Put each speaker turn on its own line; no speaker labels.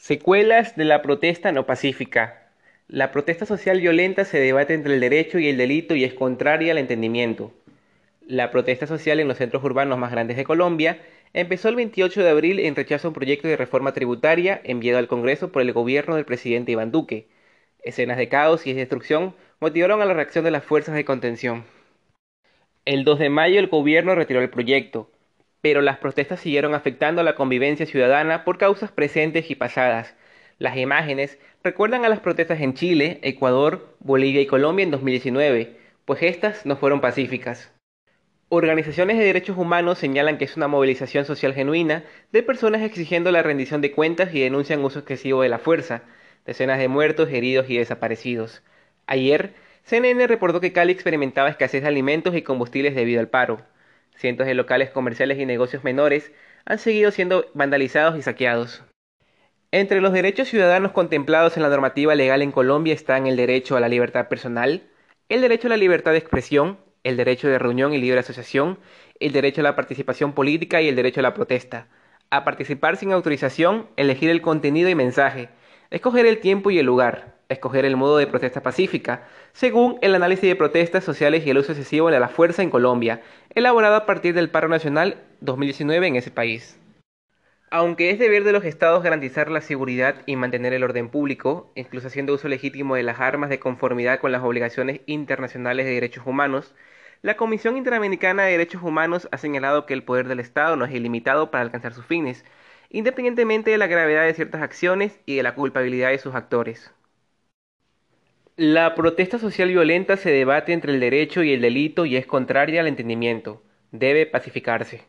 Secuelas de la protesta no pacífica. La protesta social violenta se debate entre el derecho y el delito y es contraria al entendimiento. La protesta social en los centros urbanos más grandes de Colombia empezó el 28 de abril en rechazo a un proyecto de reforma tributaria enviado al Congreso por el gobierno del presidente Iván Duque. Escenas de caos y destrucción motivaron a la reacción de las fuerzas de contención. El 2 de mayo el gobierno retiró el proyecto, pero las protestas siguieron afectando la convivencia ciudadana por causas presentes y pasadas. Las imágenes recuerdan a las protestas en Chile, Ecuador, Bolivia y Colombia en 2019, pues estas no fueron pacíficas. Organizaciones de derechos humanos señalan que es una movilización social genuina de personas exigiendo la rendición de cuentas y denuncian uso excesivo de la fuerza, decenas de muertos, heridos y desaparecidos. Ayer, CNN reportó que Cali experimentaba escasez de alimentos y combustibles debido al paro. Cientos de locales comerciales y negocios menores han seguido siendo vandalizados y saqueados. Entre los derechos ciudadanos contemplados en la normativa legal en Colombia están el derecho a la libertad personal, el derecho a la libertad de expresión, el derecho de reunión y libre asociación, el derecho a la participación política y el derecho a la protesta, a participar sin autorización, elegir el contenido y mensaje, escoger el tiempo y el lugar, escoger el modo de protesta pacífica, según el análisis de protestas sociales y el uso excesivo de la fuerza en Colombia, elaborado a partir del paro nacional 2019 en ese país. Aunque es deber de los estados garantizar la seguridad y mantener el orden público, incluso haciendo uso legítimo de las armas de conformidad con las obligaciones internacionales de derechos humanos, la Comisión Interamericana de Derechos Humanos ha señalado que el poder del Estado no es ilimitado para alcanzar sus fines, independientemente de la gravedad de ciertas acciones y de la culpabilidad de sus actores. La protesta social violenta se debate entre el derecho y el delito y es contraria al entendimiento. Debe pacificarse.